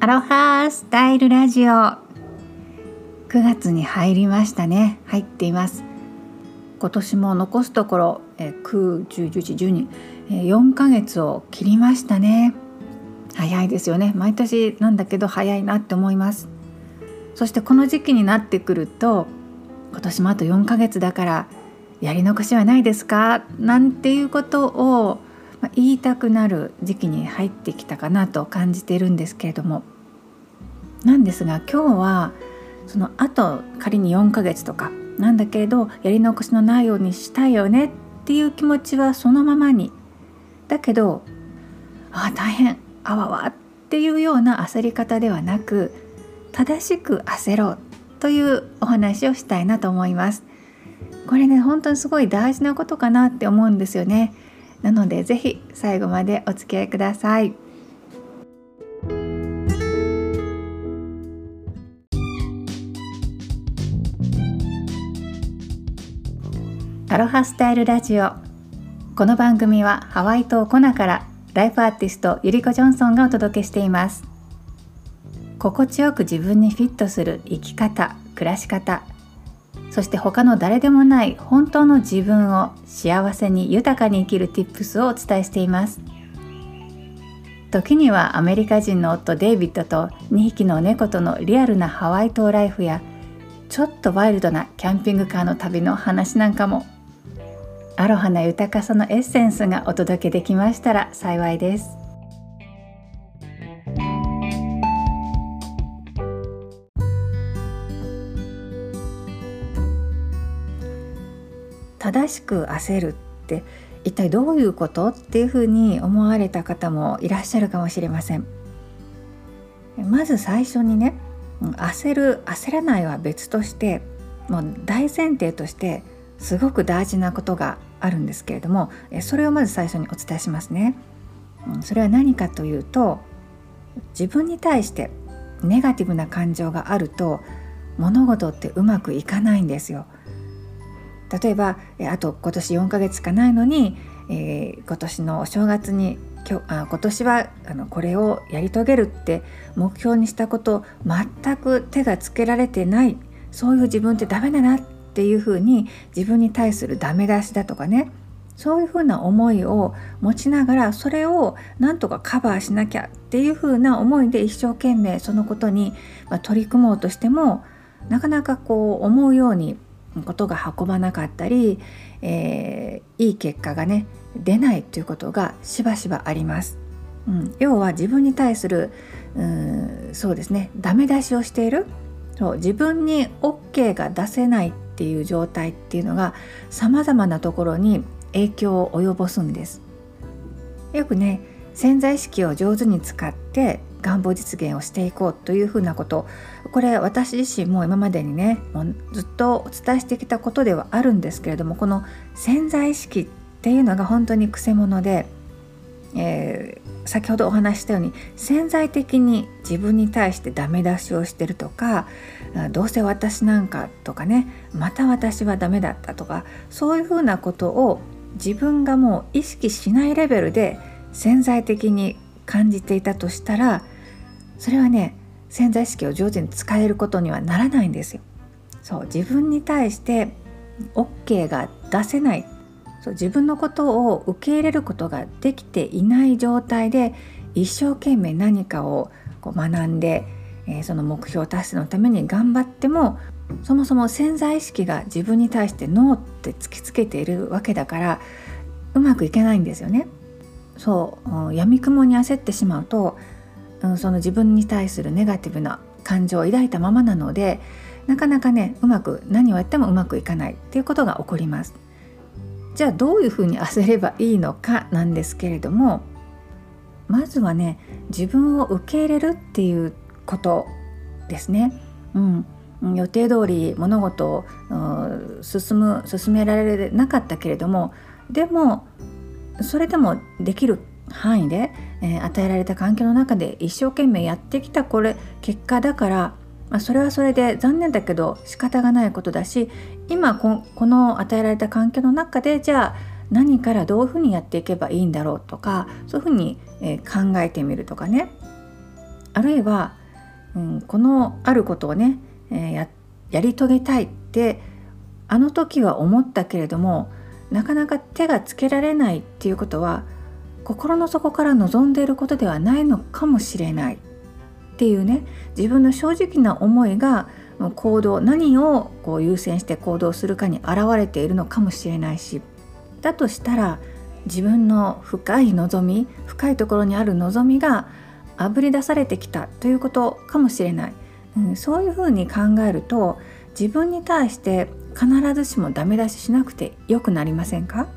アロハスタイルラジオ。9月に入りましたね。入っています。今年も残すところ9、10、11、12 4ヶ月を切りましたね。早いですよね。毎年なんだけど早いなって思います。そしてこの時期になってくると今年もあと4ヶ月だからやり残しはないですか？なんていうことをま言いたくなる時期に入ってきたかなと感じているんですけれどもなんですが今日はそのあと仮に4ヶ月とかなんだけれどやり残しのないようにしたいよねっていう気持ちはそのままにだけどああ大変あわわっていうような焦り方ではなく正しく焦ろうというお話をしたいなと思います。これね本当にすごい大事なことかなって思うんですよね。なので是非最後までお付き合いください。アロハスタイルラジオこの番組はハワイ島コナからライフアーティストゆりこジョンソンがお届けしています心地よく自分にフィットする生き方暮らし方そして他の誰でもない本当の自分を幸せに豊かに生きる Tips をお伝えしています。時にはアメリカ人の夫デイビッドと2匹の猫とのリアルなハワイ島ライフやちょっとワイルドなキャンピングカーの旅の話なんかも。アロハな豊かさのエッセンスがお届けできましたら幸いです。正しく焦るって一体どういうこと？っていうふうに思われた方もいらっしゃるかもしれませんまず最初にね焦る焦らないは別としてもう大前提としてすごく大事なことがあるんですけれどもそれをまず最初にお伝えしますね。それは何かというと自分に対してネガティブな感情があると物事ってうまくいかないんですよ。例えばあと今年4ヶ月しかないのに、えー、今年のお正月に今日あ今年はあのこれをやり遂げるって目標にしたこと全く手がつけられてないそういう自分ってダメだなっていうふうに自分に対するダメ出しだとかねそういうふうな思いを持ちながらそれをなんとかカバーしなきゃっていうふうな思いで一生懸命そのことに取り組もうとしてもなかなかこう思うようにことが運ばなかったり、えー、いい結果がね出ないということがしばしばあります。うん、要は自分に対するうんそうですねダメ出しをしている。そう自分に OK が出せないっていう状態っていうのがさまざまなところに影響を及ぼすんです。よくね潜在意識を上手に使って願望実現をしていこうというふうなこと。これ私自身も今までにねもうずっとお伝えしてきたことではあるんですけれどもこの潜在意識っていうのが本当にくせ者でえー、先ほどお話したように潜在的に自分に対してダメ出しをしてるとかどうせ私なんかとかねまた私はダメだったとかそういうふうなことを自分がもう意識しないレベルで潜在的に感じていたとしたらそれはね潜在意識を上手に使えることにはならないんですよ。そう自分に対して OK が出せないそう自分のことを受け入れることができていない状態で一生懸命何かをこう学んで、えー、その目標達成のために頑張ってもそもそも潜在意識が自分に対してノーって突きつけているわけだからうまくいけないんですよね。そう闇雲に焦ってしまうと、うん、その自分に対するネガティブな感情を抱いたままなのでなかなかねうまく何をやってもうまくいかないっていうことが起こります。じゃあどういうふうに焦ればいいのかなんですけれどもまずはね自分を受け入れるっていうことですね。うん、予定通り物事を進む進められなかったけれどもでもそれでもできる範囲で、えー、与えられた環境の中で一生懸命やってきたこれ結果だからまあ、それはそれで残念だけど仕方がないことだし今この与えられた環境の中でじゃあ何からどういうふうにやっていけばいいんだろうとかそういうふうに、え考えてみるとかね。あるいは、うん、このあることをね、えー、ややり遂げたいってあの時は思ったけれどもなかなか手がつけられないっていうことは心の底から望んでいることではないのかもしれないっていうね自分の正直な思いが行動何をこう優先して行動するかに現れているのかもしれないしだとしたら自分の深い望み深いところにある望みがあぶり出されてきたということかもしれない、うん、そういうふうに考えると自分に対して必ずしもダメ出ししなくてよくなりませんか？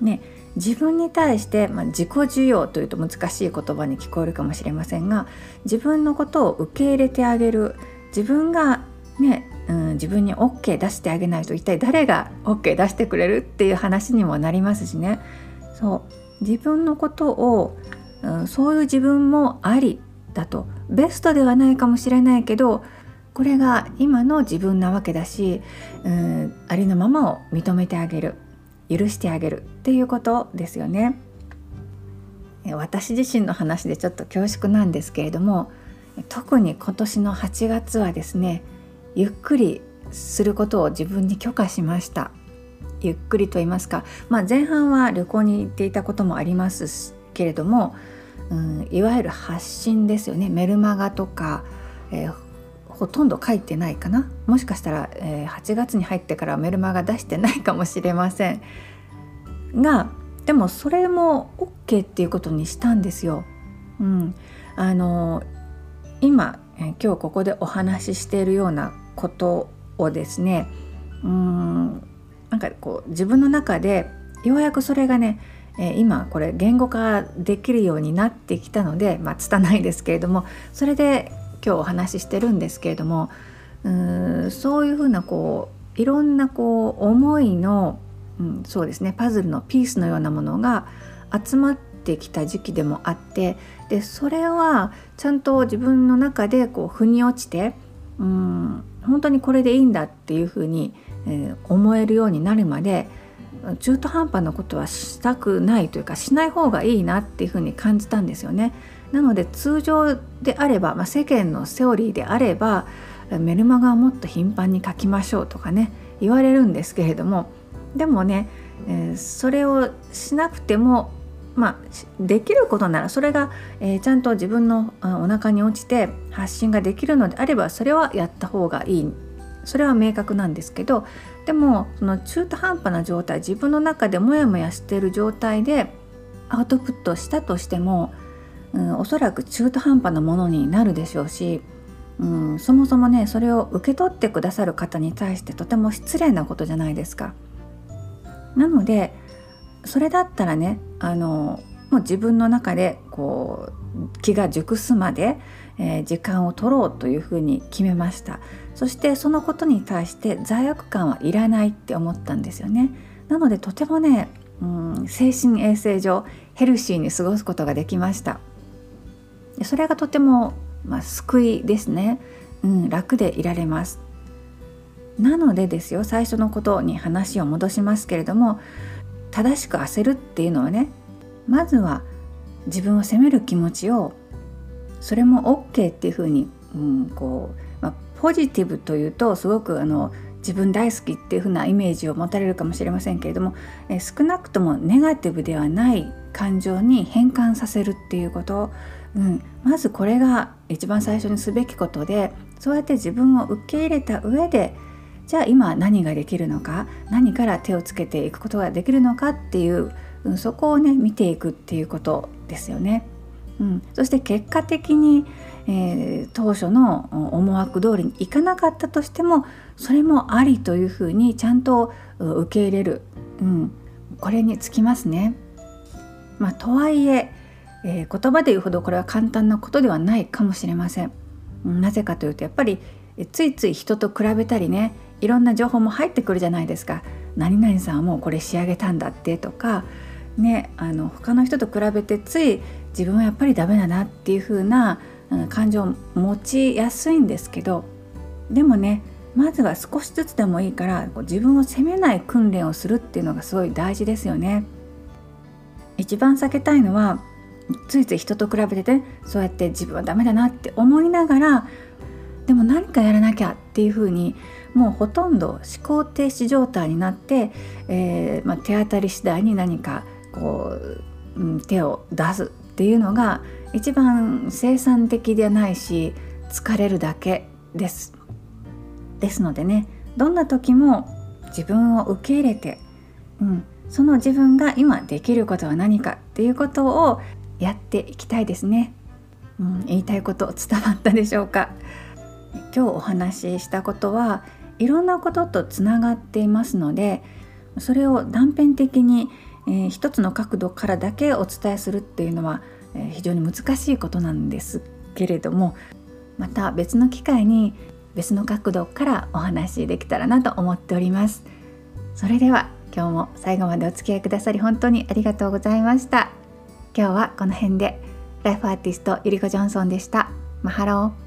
ね自分に対して、まあ、自己需要というと難しい言葉に聞こえるかもしれませんが自分のことを受け入れてあげる。自分がね、うん、自分に OK 出してあげないと一体誰が OK 出してくれるっていう話にもなりますしね。そう。自分のことを、うん、そういう自分もありだと。ベストではないかもしれないけどこれが今の自分なわけだし、うん、ありのままを認めてあげる許してあげるっていうことですよね。私自身の話でちょっと恐縮なんですけれども特に今年の8月はですねゆっくりすることを自分に許可しましたゆっくりと言いますか、まあ、前半は旅行に行っていたこともありますけれども、うん、いわゆる発信ですよねメルマガとか、えー、ほとんど書いてないかな。もしかしたら、えー、8月に入ってからメルマガ出してないかもしれません。がでもそれも OK っていうことにしたんですよ。うん、あの今、え、今日ここでお話ししているようなことをですねうん。なんかこう自分の中でようやくそれがね、え、今これ言語化できるようになってきたのでまあ拙いですけれどもそれで今日お話ししてるんですけれどもうーんそういうふうなこういろんなこう思いの、うん、そうですねパズルのピースのようなものが集まってきた時期でもあってでそれはちゃんと自分の中でこう腑に落ちてうん本当にこれでいいんだっていうふうに、えー、思えるようになるまで中途半端なことはしたくないというかしない方がいいなっていうふうに感じたんですよね。なので通常であれば、まあ、世間のセオリーであればメルマガをもっと頻繁に書きましょうとかね言われるんですけれどもでもね、えー、それをしなくてもまあ、できることならそれが、えー、ちゃんと自分のお腹に落ちて発信ができるのであればそれはやった方がいい。それは明確なんですけどでもその中途半端な状態自分の中でモヤモヤしている状態でアウトプットしたとしてもうん、おそらく中途半端なものになるでしょうし、うん、そもそもねそれを受け取ってくださる方に対してとても失礼なことじゃないですか。なのでそれだったらねあのもう自分の中でこう気が熟すまで、えー、時間を取ろうというふうに決めました。そしてそのことに対して罪悪感はいらないって思ったんですよね。なのでとてもね、うん、精神衛生上ヘルシーに過ごすことができました。それがとても、まあ、救いですね、うん、楽でいられます。なのでですよ最初のことに話を戻しますけれども正しく焦るっていうのはねまずは自分を責める気持ちをそれも OK っていうふうに、うん、こう、まあ、ポジティブというとすごくあの自分大好きっていうふうなイメージを持たれるかもしれませんけれどもえ少なくともネガティブではない感情に変換させるっていうことうん、まずこれが一番最初にすべきことでそうやって自分を受け入れた上でじゃあ今何ができるのか何から手をつけていくことができるのかっていう、うん、そこをね見ていくっていうことですよね。うん、そして結果的に、えー、当初の思惑通りにいかなかったとしてもそれもありというふうにちゃんと受け入れる、うん、これにつきますね。まあ、とはいええー、言葉で言うほどこれは簡単なことではないかもしれません。なぜかというとやっぱりついつい人と比べたりねいろんな情報も入ってくるじゃないですか。何々さんはもうこれ仕上げたんだってとか、ね、あの他の人と比べてつい自分はやっぱりダメだなっていう風な感情を持ちやすいんですけどでもねまずは少しずつでもいいから自分を責めない訓練をするっていうのがすごい大事ですよね。一番避けたいのはついつい人と比べてねそうやって自分はダメだなって思いながらでも何かやらなきゃっていうふうにもうほとんど思考停止状態になって、えー、まあ、手当たり次第に何かこう、うん、手を出すっていうのが一番生産的ではないし疲れるだけです。ですのでねどんな時も自分を受け入れて、うん、その自分が今できることは何かっていうことをやっていきたいですね。うん、言いたいこと伝わったでしょうか？今日お話ししたことはいろんなこととつながっていますのでそれを断片的に、えー、一つの角度からだけお伝えするっていうのは、えー、非常に難しいことなんですけれどもまた別の機会に別の角度からお話できたらなと思っております。それでは今日も最後までお付き合いくださり本当にありがとうございました。今日はこの辺で。ライフアーティストゆりこジョンソンでした。マハロー。